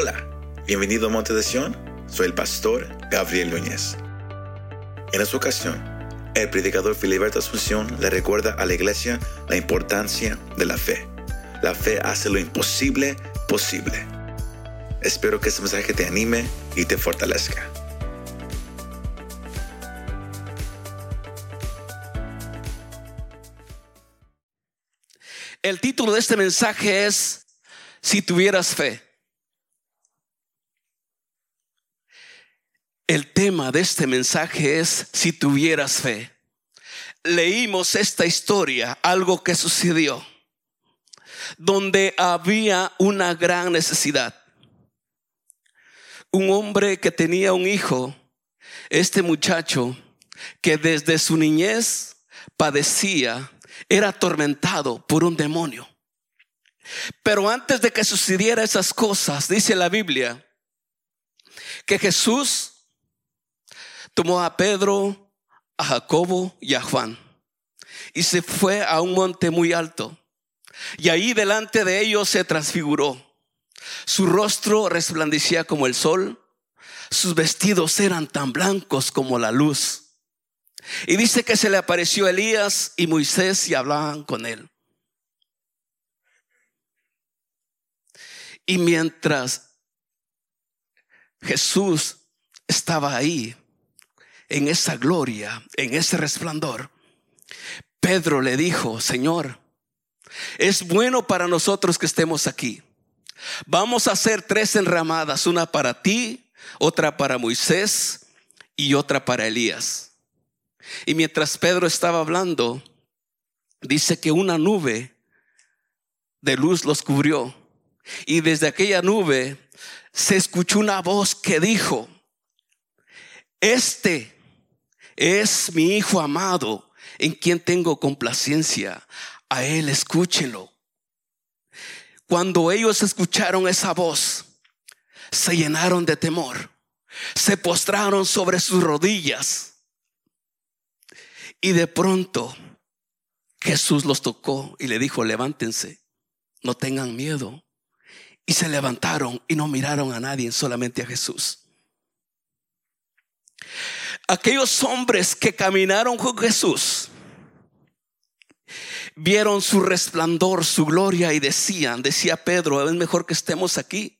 Hola, bienvenido a Monte de Sion. Soy el pastor Gabriel Núñez. En esta ocasión, el predicador Filiberto Asunción le recuerda a la iglesia la importancia de la fe. La fe hace lo imposible posible. Espero que este mensaje te anime y te fortalezca. El título de este mensaje es Si tuvieras fe. El tema de este mensaje es Si tuvieras fe. Leímos esta historia, algo que sucedió, donde había una gran necesidad. Un hombre que tenía un hijo, este muchacho, que desde su niñez padecía era atormentado por un demonio. Pero antes de que sucediera esas cosas, dice la Biblia, que Jesús tomó a Pedro, a Jacobo y a Juan y se fue a un monte muy alto. Y ahí delante de ellos se transfiguró. Su rostro resplandecía como el sol, sus vestidos eran tan blancos como la luz. Y dice que se le apareció Elías y Moisés y hablaban con él. Y mientras Jesús estaba ahí, en esa gloria, en ese resplandor, Pedro le dijo, Señor, es bueno para nosotros que estemos aquí. Vamos a hacer tres enramadas, una para ti, otra para Moisés y otra para Elías. Y mientras Pedro estaba hablando, dice que una nube de luz los cubrió. Y desde aquella nube se escuchó una voz que dijo, este es mi hijo amado en quien tengo complacencia. A él escúchenlo. Cuando ellos escucharon esa voz, se llenaron de temor, se postraron sobre sus rodillas y de pronto Jesús los tocó y le dijo, levántense, no tengan miedo. Y se levantaron y no miraron a nadie, solamente a Jesús. Aquellos hombres que caminaron con Jesús vieron su resplandor, su gloria y decían, decía Pedro, es mejor que estemos aquí.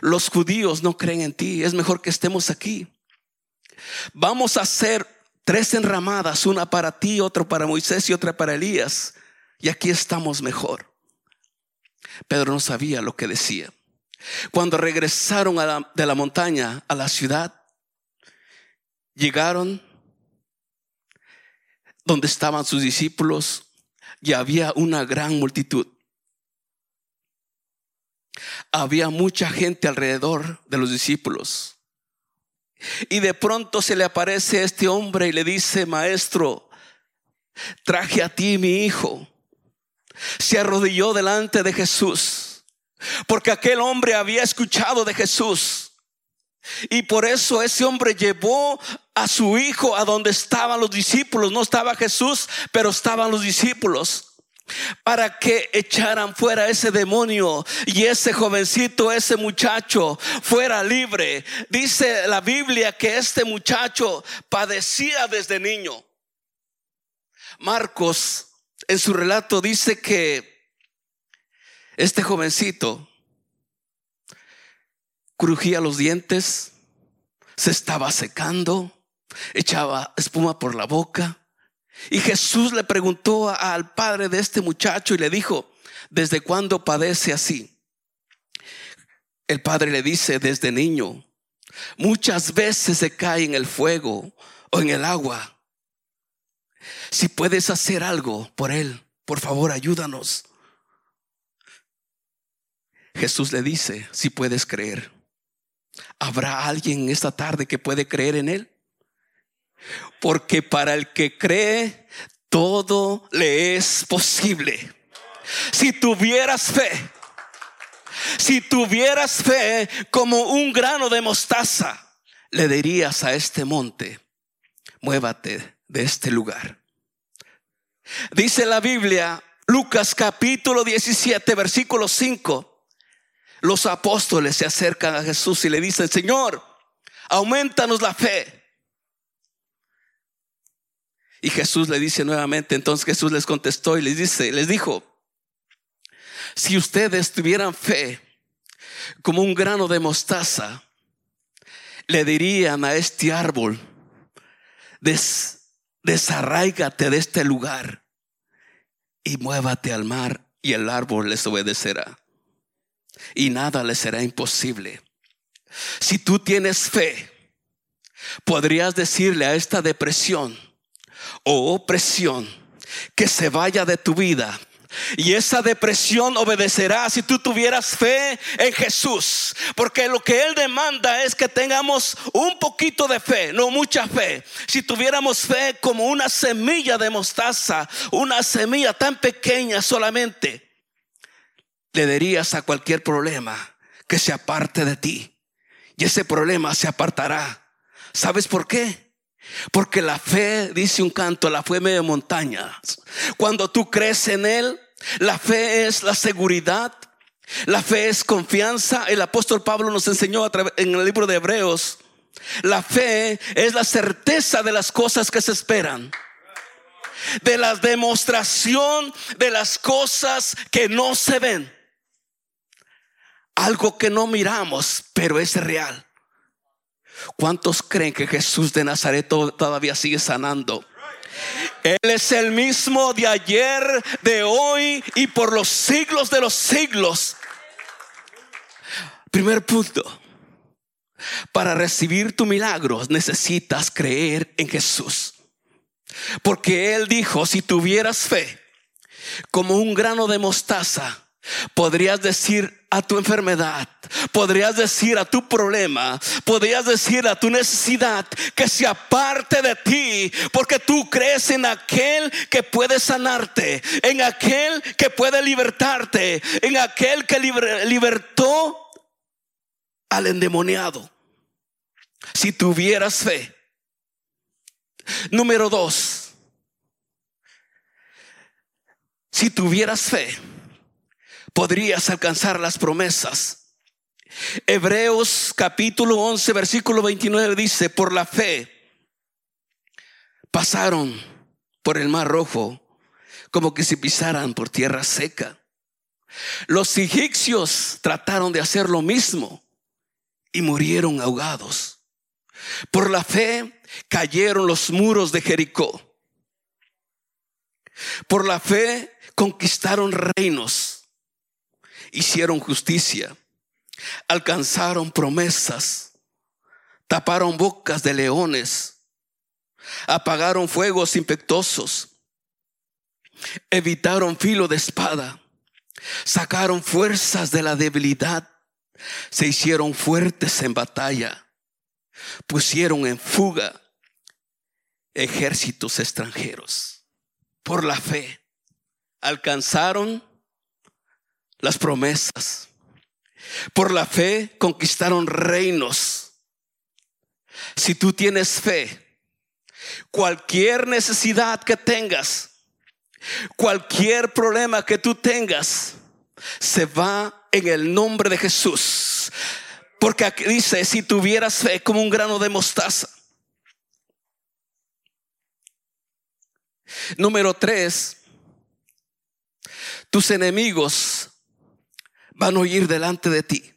Los judíos no creen en ti, es mejor que estemos aquí. Vamos a hacer tres enramadas, una para ti, otra para Moisés y otra para Elías. Y aquí estamos mejor. Pedro no sabía lo que decía. Cuando regresaron de la montaña a la ciudad, llegaron donde estaban sus discípulos y había una gran multitud. Había mucha gente alrededor de los discípulos. Y de pronto se le aparece este hombre y le dice, maestro, traje a ti mi hijo. Se arrodilló delante de Jesús, porque aquel hombre había escuchado de Jesús. Y por eso ese hombre llevó a su hijo a donde estaban los discípulos. No estaba Jesús, pero estaban los discípulos para que echaran fuera ese demonio y ese jovencito, ese muchacho fuera libre. Dice la Biblia que este muchacho padecía desde niño. Marcos en su relato dice que este jovencito crujía los dientes, se estaba secando, echaba espuma por la boca y Jesús le preguntó al padre de este muchacho y le dijo, ¿desde cuándo padece así? El padre le dice, desde niño. Muchas veces se cae en el fuego o en el agua. Si puedes hacer algo por él, por favor, ayúdanos. Jesús le dice, si puedes creer. ¿Habrá alguien esta tarde que puede creer en él? Porque para el que cree, todo le es posible. Si tuvieras fe, si tuvieras fe como un grano de mostaza, le dirías a este monte, muévate de este lugar. Dice la Biblia, Lucas capítulo 17, versículo 5. Los apóstoles se acercan a Jesús y le dicen, Señor, aumentanos la fe. Y Jesús le dice nuevamente, entonces Jesús les contestó y les dice, les dijo, si ustedes tuvieran fe como un grano de le dirían a este árbol, Des, desarraigate de este lugar y muévate al mar y el árbol les obedecerá. Y nada les será imposible. Si tú tienes fe, podrías decirle a esta depresión o opresión que se vaya de tu vida y esa depresión obedecerá si tú tuvieras fe en Jesús. Porque lo que Él demanda es que tengamos un poquito de fe, no mucha fe. Si tuviéramos fe como una semilla de mostaza, una semilla tan pequeña solamente, le dirías a cualquier problema que se aparte de ti. Y ese problema se apartará. ¿Sabes por qué? Porque la fe, dice un canto, la fe medio montaña. Cuando tú crees en Él, la fe es la seguridad, la fe es confianza. El apóstol Pablo nos enseñó en el libro de Hebreos. La fe es la certeza de las cosas que se esperan. De la demostración de las cosas que no se ven. Algo que no miramos, pero es real. ¿Cuántos creen que Jesús de Nazaret todavía sigue sanando? Él es el mismo de ayer, de hoy y por los siglos de los siglos. Primer punto. Para recibir tu milagro necesitas creer en Jesús. Porque Él dijo, si tuvieras fe como un grano de mostaza, podrías decir a tu enfermedad, podrías decir a tu problema, podrías decir a tu necesidad que se aparte de ti, porque tú crees en aquel que puede sanarte, en aquel que puede libertarte, en aquel que libertó al endemoniado. Si tuvieras fe. Número dos, si tuvieras fe podrías alcanzar las promesas. Hebreos capítulo 11, versículo 29 dice, por la fe pasaron por el mar rojo como que se pisaran por tierra seca. Los egipcios trataron de hacer lo mismo y murieron ahogados. Por la fe cayeron los muros de Jericó. Por la fe conquistaron reinos hicieron justicia, alcanzaron promesas, taparon bocas de leones, apagaron fuegos infectosos, evitaron filo de espada, sacaron fuerzas de la debilidad, se hicieron fuertes en batalla, pusieron en fuga ejércitos extranjeros. Por la fe alcanzaron las promesas. Por la fe conquistaron reinos. Si tú tienes fe, cualquier necesidad que tengas, cualquier problema que tú tengas, se va en el nombre de Jesús. Porque aquí dice, si tuvieras fe como un grano de mostaza. Número tres, tus enemigos van a oír delante de ti.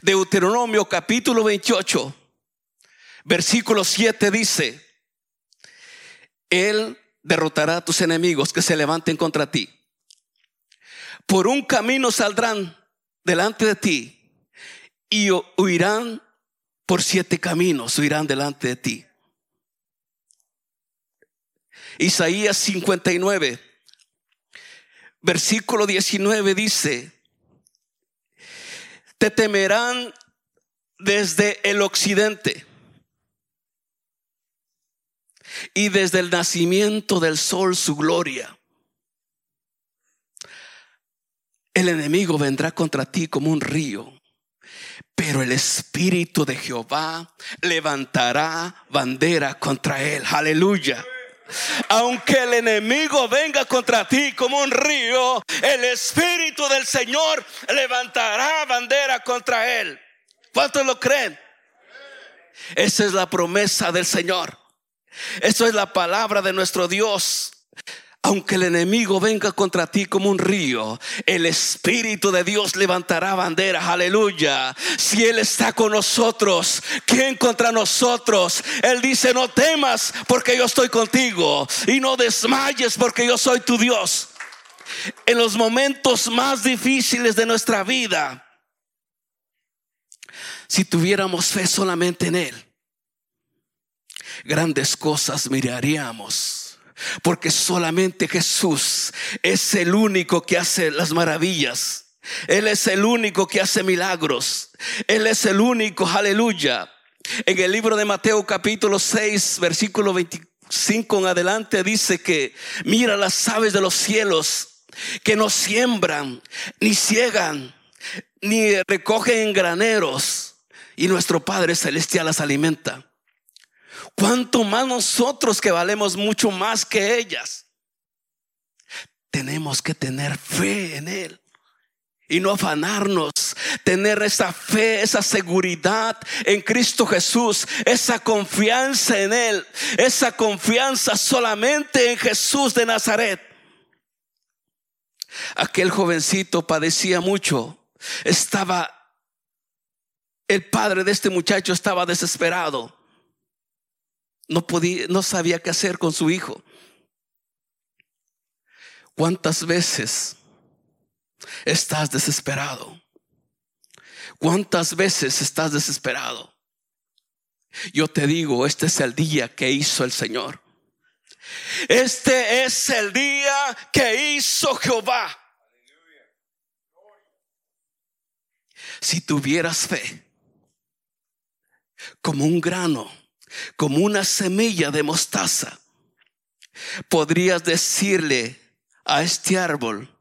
Deuteronomio capítulo 28, versículo 7 dice, Él derrotará a tus enemigos que se levanten contra ti. Por un camino saldrán delante de ti y huirán por siete caminos, huirán delante de ti. Isaías 59, versículo 19 dice, te temerán desde el occidente y desde el nacimiento del sol su gloria. El enemigo vendrá contra ti como un río, pero el Espíritu de Jehová levantará bandera contra él. Aleluya. Aunque el enemigo venga contra ti como un río, el Espíritu del Señor levantará bandera contra él. ¿Cuántos lo creen? Esa es la promesa del Señor. Eso es la palabra de nuestro Dios. Aunque el enemigo venga contra ti como un río, el Espíritu de Dios levantará bandera. Aleluya. Si Él está con nosotros, ¿quién contra nosotros? Él dice, no temas porque yo estoy contigo. Y no desmayes porque yo soy tu Dios. En los momentos más difíciles de nuestra vida, si tuviéramos fe solamente en Él, grandes cosas miraríamos porque solamente Jesús es el único que hace las maravillas. Él es el único que hace milagros. Él es el único, aleluya. En el libro de Mateo capítulo 6, versículo 25 en adelante dice que mira las aves de los cielos que no siembran, ni ciegan, ni recogen en graneros, y nuestro Padre Celestial las alimenta. ¿Cuánto más nosotros que valemos mucho más que ellas? Tenemos que tener fe en Él y no afanarnos, tener esa fe, esa seguridad en Cristo Jesús, esa confianza en Él, esa confianza solamente en Jesús de Nazaret. Aquel jovencito padecía mucho, estaba, el padre de este muchacho estaba desesperado. No podía, no sabía qué hacer con su hijo. ¿Cuántas veces estás desesperado? ¿Cuántas veces estás desesperado? Yo te digo, este es el día que hizo el Señor. Este es el día que hizo Jehová. Si tuvieras fe como un grano como una semilla de mostaza, podrías decirle a este árbol,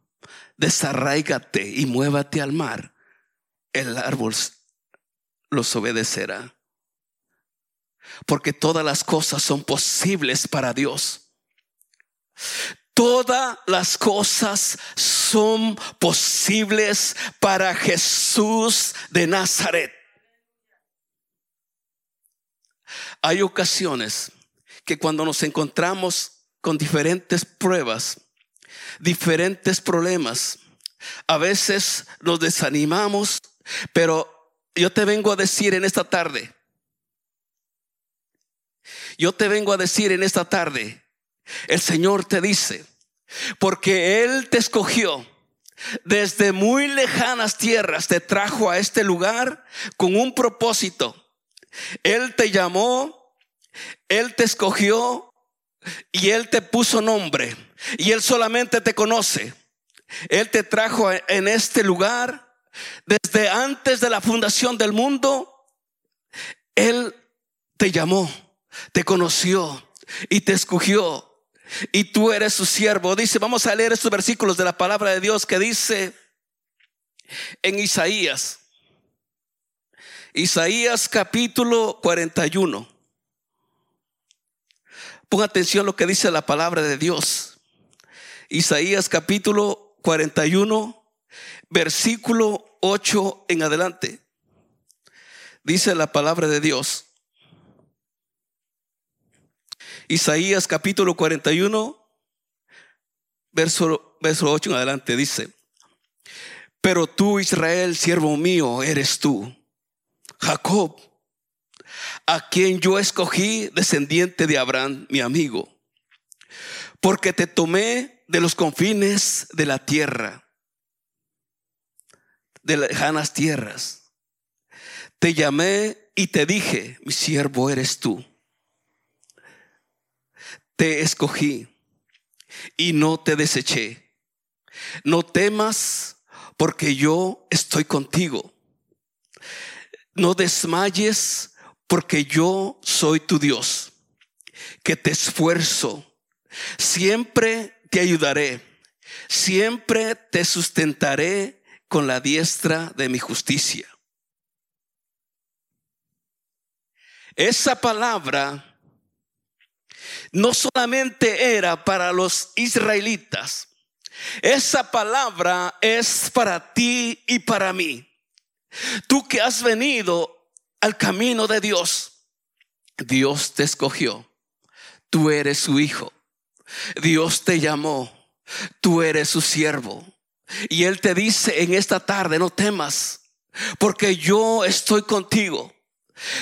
desarraigate y muévate al mar. El árbol los obedecerá. Porque todas las cosas son posibles para Dios. Todas las cosas son posibles para Jesús de Nazaret. Hay ocasiones que cuando nos encontramos con diferentes pruebas, diferentes problemas, a veces nos desanimamos, pero yo te vengo a decir en esta tarde, yo te vengo a decir en esta tarde, el Señor te dice, porque Él te escogió desde muy lejanas tierras, te trajo a este lugar con un propósito él te llamó, Él te escogió y Él te puso nombre. Y Él solamente te conoce. Él te trajo en este lugar desde antes de la fundación del mundo. Él te llamó, te conoció y te escogió. Y tú eres su siervo. Dice, vamos a leer estos versículos de la palabra de Dios que dice en Isaías Isaías capítulo 41. Ponga atención a lo que dice la palabra de Dios. Isaías capítulo 41, versículo 8 en adelante. Dice la palabra de Dios. Isaías capítulo 41, verso, verso 8 en adelante dice, pero tú Israel, siervo mío, eres tú Jacob, a quien yo escogí descendiente de Abraham, mi amigo, porque te tomé de los confines de la tierra, de lejanas tierras. Te llamé y te dije, mi siervo eres tú. Te escogí y no te deseché. No temas porque yo estoy contigo no desmayes porque yo soy tu Dios, que te esfuerzo, siempre te ayudaré, siempre te sustentaré con la diestra de mi justicia. Esa palabra no solamente era para los israelitas, esa palabra es para ti y para mí. Tú que has venido al camino de Dios, Dios te escogió. Tú eres su hijo. Dios te llamó. Tú eres su siervo. Y Él te dice en esta tarde, no temas, porque yo estoy contigo.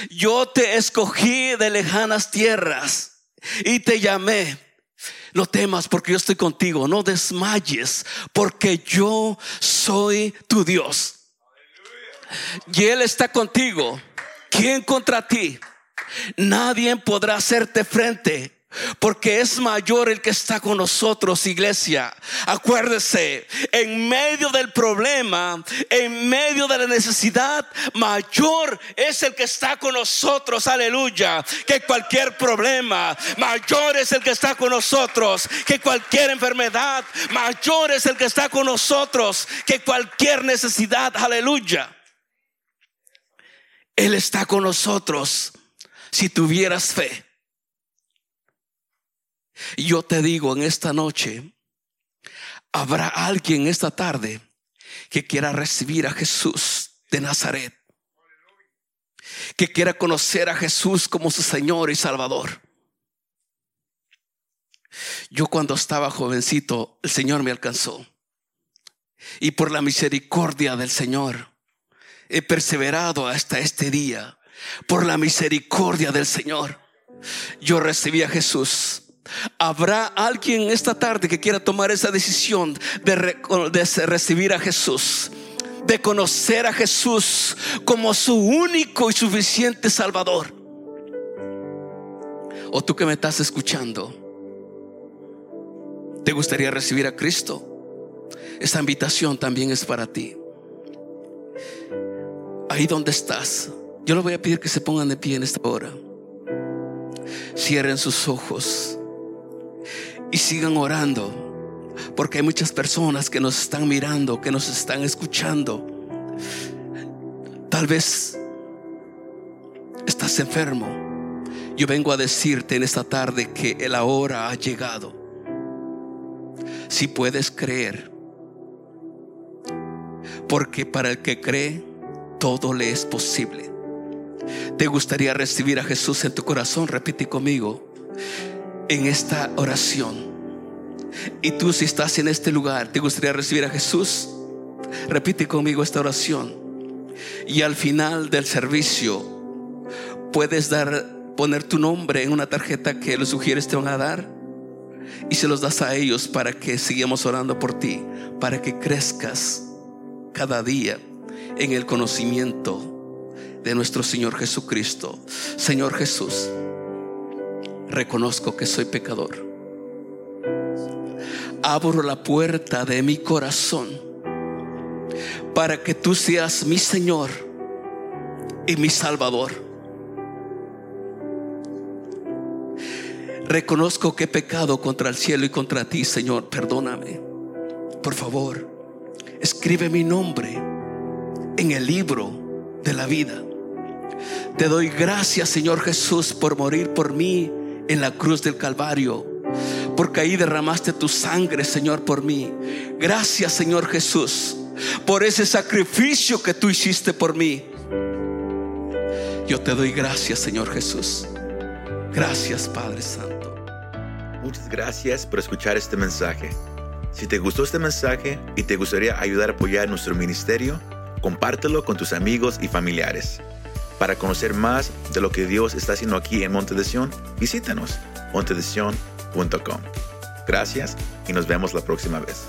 Yo te escogí de lejanas tierras y te llamé. No temas porque yo estoy contigo. No desmayes porque yo soy tu Dios. Y Él está contigo. ¿Quién contra ti? Nadie podrá hacerte frente porque es mayor el que está con nosotros, iglesia. Acuérdese, en medio del problema, en medio de la necesidad, mayor es el que está con nosotros, aleluya, que cualquier problema. Mayor es el que está con nosotros, que cualquier enfermedad. Mayor es el que está con nosotros, que cualquier necesidad, aleluya. Él está con nosotros si tuvieras fe. Yo te digo en esta noche, habrá alguien esta tarde que quiera recibir a Jesús de Nazaret, que quiera conocer a Jesús como su Señor y Salvador. Yo cuando estaba jovencito, el Señor me alcanzó. Y por la misericordia del Señor, he perseverado hasta este día. Por la misericordia del Señor, yo recibí a Jesús Habrá alguien esta tarde que quiera tomar esa decisión de, recibir a Jesús, de conocer a Jesús como su único y suficiente Salvador. O tú que me estás escuchando, ¿te gustaría recibir a Cristo? Esta invitación también es para ti. Ahí donde estás, yo le voy a pedir que se pongan de pie en esta hora. Cierren sus ojos y sigan orando. Porque hay muchas personas que nos están mirando, que nos están escuchando. Tal vez estás enfermo. Yo vengo a decirte en esta tarde que la hora ha llegado. Si puedes creer. Porque para el que cree, todo le es posible. ¿Te gustaría recibir a Jesús en tu corazón? Repite conmigo en esta oración. Y tú si estás en este lugar, te gustaría recibir a Jesús, repite conmigo esta oración. Y al final del servicio puedes dar poner tu nombre en una tarjeta que los sugieres te van a dar y se los das a ellos para que sigamos orando por ti, para que crezcas cada día en el conocimiento de nuestro Señor Jesucristo. Señor Jesús, reconozco que soy pecador. Abro la puerta de mi corazón para que tú seas mi Señor y mi Salvador. Reconozco que he pecado contra el cielo y contra ti, Señor. Perdóname. Por favor, escribe mi nombre en el libro de la vida. Te doy gracias, Señor Jesús, por morir por mí en la cruz del Calvario. Porque ahí derramaste tu sangre, Señor, por mí. Gracias, Señor Jesús, por ese sacrificio que tú hiciste por mí. Yo te doy gracias, Señor Jesús. Gracias, Padre Santo. Muchas gracias por escuchar este mensaje. Si te gustó este mensaje y te gustaría ayudar a apoyar nuestro ministerio, compártelo con tus amigos y familiares. Para conocer más de lo que Dios está haciendo aquí en Monte de visítanos montedesion.com. Gracias y nos vemos la próxima vez.